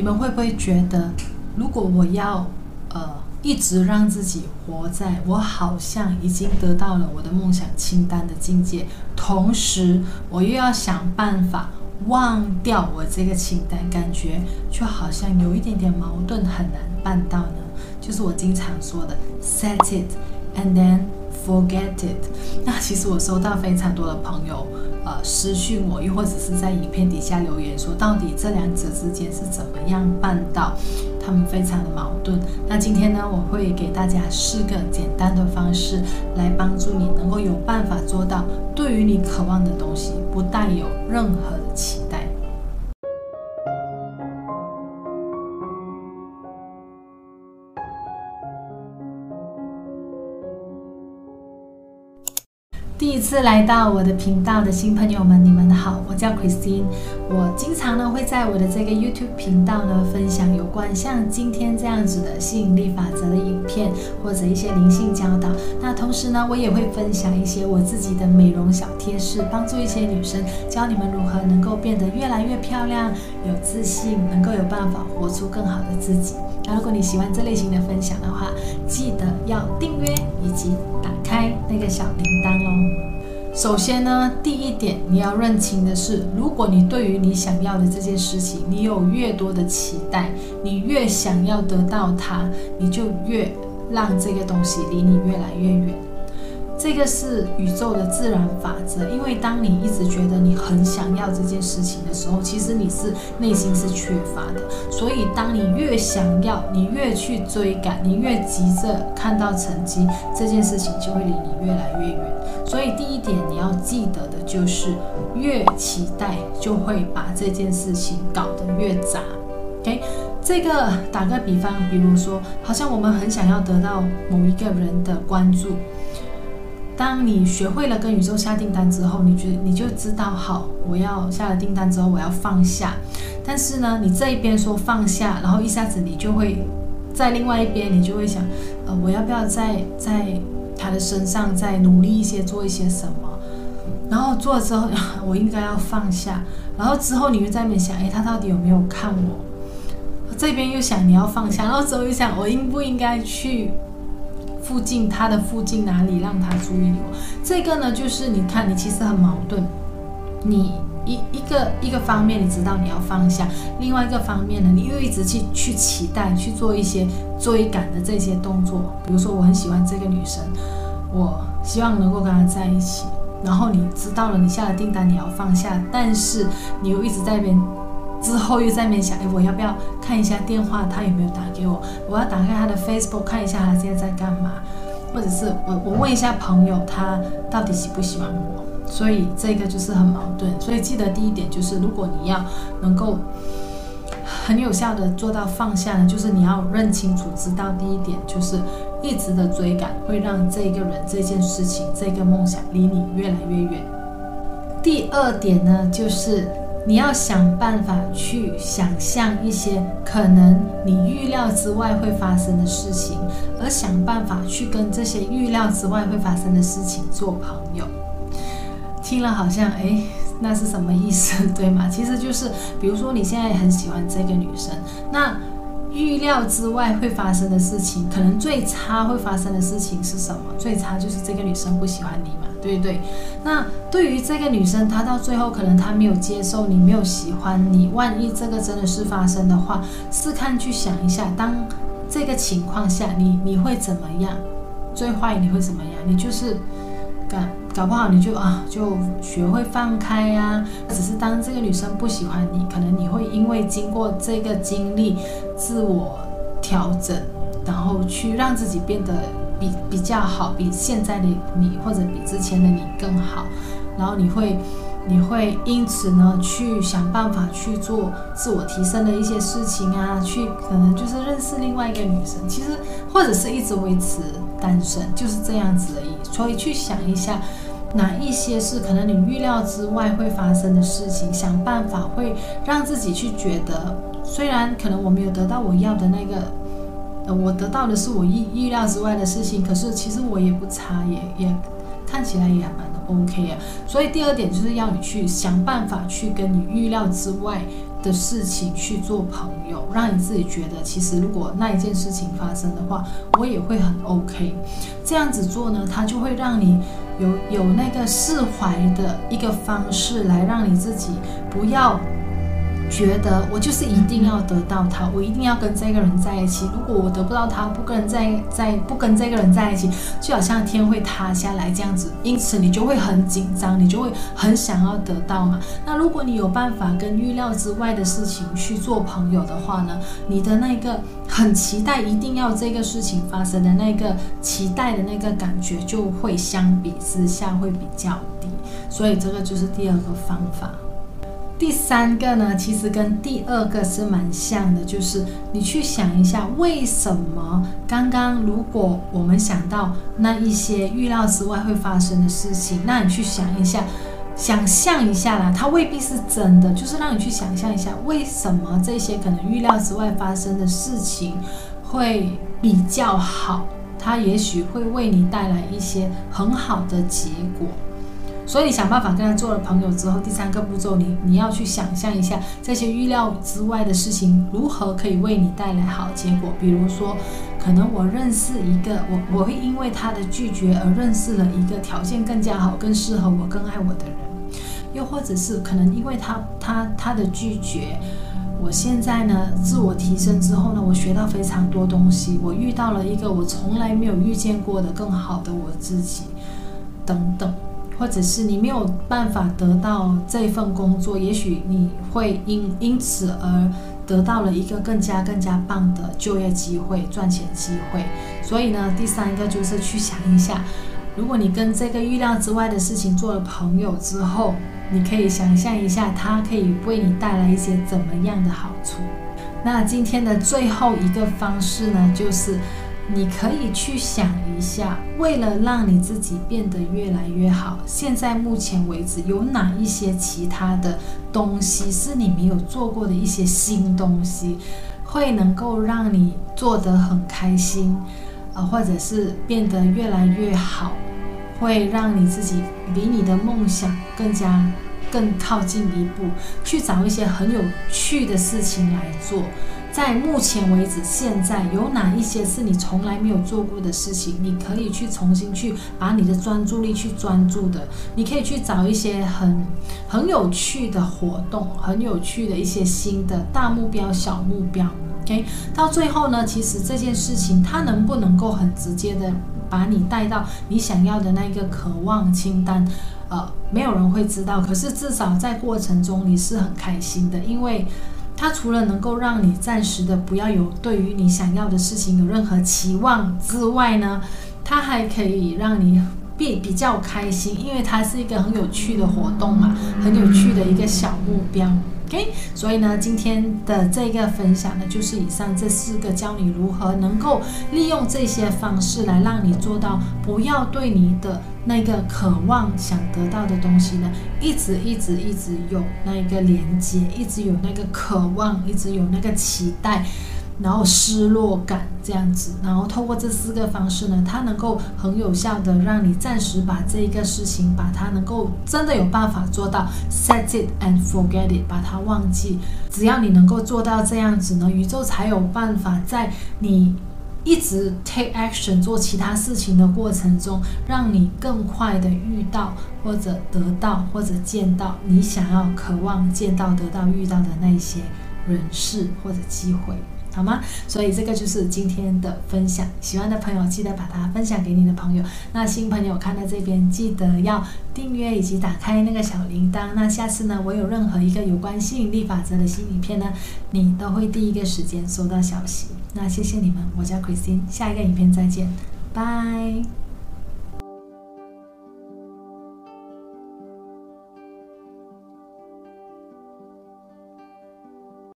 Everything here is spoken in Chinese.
你们会不会觉得，如果我要呃一直让自己活在我好像已经得到了我的梦想清单的境界，同时我又要想办法忘掉我这个清单，感觉就好像有一点点矛盾，很难办到呢？就是我经常说的 set it and then forget it。那其实我收到非常多的朋友。呃，私讯我，又或者是在影片底下留言说，到底这两者之间是怎么样办到？他们非常的矛盾。那今天呢，我会给大家四个简单的方式，来帮助你能够有办法做到，对于你渴望的东西，不带有任何的期第一次来到我的频道的新朋友们，你们好，我叫 Christine。我经常呢会在我的这个 YouTube 频道呢分享有关像今天这样子的吸引力法则的影片，或者一些灵性教导。那同时呢，我也会分享一些我自己的美容小贴士，帮助一些女生，教你们如何能够变得越来越漂亮、有自信，能够有办法活出更好的自己。如果你喜欢这类型的分享的话，记得要订阅以及打开那个小铃铛哦。首先呢，第一点你要认清的是，如果你对于你想要的这件事情，你有越多的期待，你越想要得到它，你就越让这个东西离你越来越远。这个是宇宙的自然法则，因为当你一直觉得你很想要这件事情的时候，其实你是内心是缺乏的。所以，当你越想要，你越去追赶，你越急着看到成绩，这件事情就会离你越来越远。所以，第一点你要记得的就是，越期待就会把这件事情搞得越杂。OK，这个打个比方，比如说，好像我们很想要得到某一个人的关注。当你学会了跟宇宙下订单之后，你觉你就知道，好，我要下了订单之后，我要放下。但是呢，你这一边说放下，然后一下子你就会在另外一边，你就会想，呃，我要不要在在他的身上再努力一些，做一些什么？然后做了之后，我应该要放下。然后之后你又在那边想，诶，他到底有没有看我？这边又想你要放下，然后之后又想，我应不应该去？附近，他的附近哪里让他注意我？这个呢，就是你看，你其实很矛盾。你一一个一个方面，你知道你要放下；另外一个方面呢，你又一直去去期待去做一些追赶的这些动作。比如说，我很喜欢这个女生，我希望能够跟她在一起。然后你知道了，你下了订单，你要放下，但是你又一直在边。之后又在那边想，哎，我要不要看一下电话，他有没有打给我？我要打开他的 Facebook 看一下他现在在干嘛，或者是我我问一下朋友，他到底喜不喜欢我？所以这个就是很矛盾。所以记得第一点就是，如果你要能够很有效的做到放下呢，就是你要认清楚，知道第一点就是一直的追赶会让这个人、这件事情、这个梦想离你越来越远。第二点呢，就是。你要想办法去想象一些可能你预料之外会发生的事情，而想办法去跟这些预料之外会发生的事情做朋友。听了好像诶，那是什么意思？对吗？其实就是，比如说你现在很喜欢这个女生，那预料之外会发生的事情，可能最差会发生的事情是什么？最差就是这个女生不喜欢你嘛。对不对，那对于这个女生，她到最后可能她没有接受你，没有喜欢你。万一这个真的是发生的话，试看去想一下，当这个情况下，你你会怎么样？最坏你会怎么样？你就是搞搞不好你就啊就学会放开呀。只是当这个女生不喜欢你，可能你会因为经过这个经历，自我调整，然后去让自己变得。比比较好，比现在的你或者比之前的你更好，然后你会你会因此呢去想办法去做自我提升的一些事情啊，去可能就是认识另外一个女生，其实或者是一直维持单身，就是这样子而已。所以去想一下，哪一些是可能你预料之外会发生的事情，想办法会让自己去觉得，虽然可能我没有得到我要的那个。呃我得到的是我意意料之外的事情，可是其实我也不差，也也看起来也蛮的 OK 啊。所以第二点就是要你去想办法去跟你预料之外的事情去做朋友，让你自己觉得，其实如果那一件事情发生的话，我也会很 OK。这样子做呢，它就会让你有有那个释怀的一个方式，来让你自己不要。觉得我就是一定要得到他，我一定要跟这个人在一起。如果我得不到他，不跟在在不跟这个人在一起，就好像天会塌下来这样子。因此你就会很紧张，你就会很想要得到嘛。那如果你有办法跟预料之外的事情去做朋友的话呢，你的那个很期待一定要这个事情发生的那个期待的那个感觉就会相比之下会比较低。所以这个就是第二个方法。第三个呢，其实跟第二个是蛮像的，就是你去想一下，为什么刚刚如果我们想到那一些预料之外会发生的事情，那你去想一下，想象一下啦，它未必是真的，就是让你去想象一下，为什么这些可能预料之外发生的事情会比较好，它也许会为你带来一些很好的结果。所以想办法跟他做了朋友之后，第三个步骤，你你要去想象一下这些预料之外的事情如何可以为你带来好结果。比如说，可能我认识一个，我我会因为他的拒绝而认识了一个条件更加好、更适合我、更爱我的人。又或者是可能因为他他他的拒绝，我现在呢自我提升之后呢，我学到非常多东西，我遇到了一个我从来没有遇见过的更好的我自己，等等。或者是你没有办法得到这份工作，也许你会因因此而得到了一个更加更加棒的就业机会、赚钱机会。所以呢，第三个就是去想一下，如果你跟这个预料之外的事情做了朋友之后，你可以想象一下，它可以为你带来一些怎么样的好处。那今天的最后一个方式呢，就是。你可以去想一下，为了让你自己变得越来越好，现在目前为止有哪一些其他的东西是你没有做过的一些新东西，会能够让你做得很开心，呃，或者是变得越来越好，会让你自己离你的梦想更加更靠近一步，去找一些很有趣的事情来做。在目前为止，现在有哪一些是你从来没有做过的事情？你可以去重新去把你的专注力去专注的。你可以去找一些很很有趣的活动，很有趣的一些新的大目标、小目标。OK，到最后呢，其实这件事情它能不能够很直接的把你带到你想要的那个渴望清单？呃，没有人会知道。可是至少在过程中你是很开心的，因为。它除了能够让你暂时的不要有对于你想要的事情有任何期望之外呢，它还可以让你比比较开心，因为它是一个很有趣的活动嘛，很有趣的一个小目标。OK，所以呢，今天的这个分享呢，就是以上这四个教你如何能够利用这些方式来让你做到不要对你的那个渴望想得到的东西呢，一直一直一直有那个连接，一直有那个渴望，一直有那个期待。然后失落感这样子，然后透过这四个方式呢，它能够很有效的让你暂时把这一个事情，把它能够真的有办法做到 set it and forget it，把它忘记。只要你能够做到这样子呢，宇宙才有办法在你一直 take action 做其他事情的过程中，让你更快的遇到或者得到或者见到你想要、渴望见到、得到、遇到的那些人事或者机会。好吗？所以这个就是今天的分享。喜欢的朋友记得把它分享给你的朋友。那新朋友看到这边记得要订阅以及打开那个小铃铛。那下次呢，我有任何一个有关吸引力法则的新影片呢，你都会第一个时间收到消息。那谢谢你们，我叫 Christine，下一个影片再见，拜。